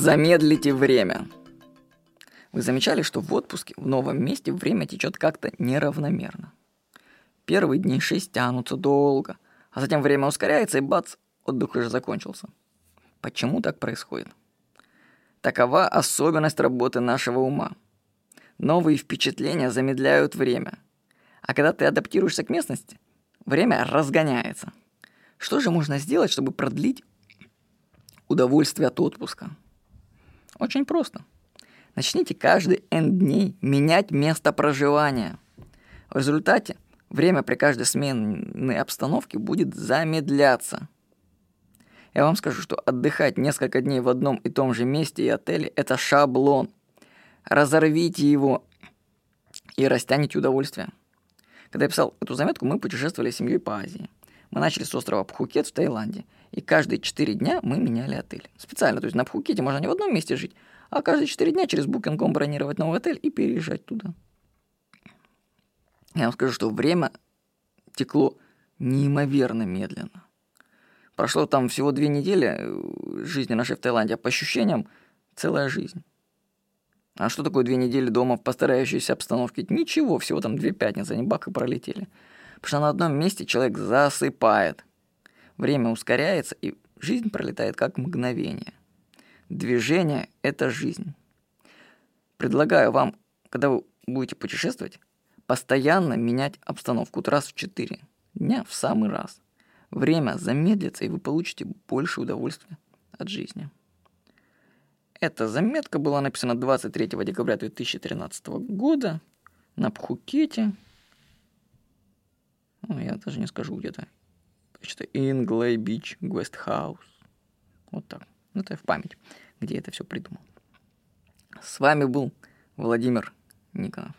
Замедлите время. Вы замечали, что в отпуске в новом месте время течет как-то неравномерно? Первые дни шесть тянутся долго, а затем время ускоряется и бац, отдых уже закончился. Почему так происходит? Такова особенность работы нашего ума. Новые впечатления замедляют время. А когда ты адаптируешься к местности, время разгоняется. Что же можно сделать, чтобы продлить удовольствие от отпуска? Очень просто. Начните каждый N дней менять место проживания. В результате время при каждой сменной обстановке будет замедляться. Я вам скажу, что отдыхать несколько дней в одном и том же месте и отеле – это шаблон. Разорвите его и растяните удовольствие. Когда я писал эту заметку, мы путешествовали с семьей по Азии. Мы начали с острова Пхукет в Таиланде, и каждые четыре дня мы меняли отель. Специально, то есть на Пхукете можно не в одном месте жить, а каждые четыре дня через Booking.com бронировать новый отель и переезжать туда. Я вам скажу, что время текло неимоверно медленно. Прошло там всего две недели э, жизни нашей в Таиланде, а по ощущениям целая жизнь. А что такое две недели дома в постарающейся обстановке? Ничего, всего там две пятницы, они бак и пролетели. Потому что на одном месте человек засыпает. Время ускоряется, и жизнь пролетает как мгновение. Движение – это жизнь. Предлагаю вам, когда вы будете путешествовать, постоянно менять обстановку вот раз в четыре дня в самый раз. Время замедлится, и вы получите больше удовольствия от жизни. Эта заметка была написана 23 декабря 2013 года на Пхукете. Ну, я даже не скажу где-то. Что Инглей Бич, Гвест Хаус. Вот так. Ну, это в память, где я это все придумал. С вами был Владимир Никонов.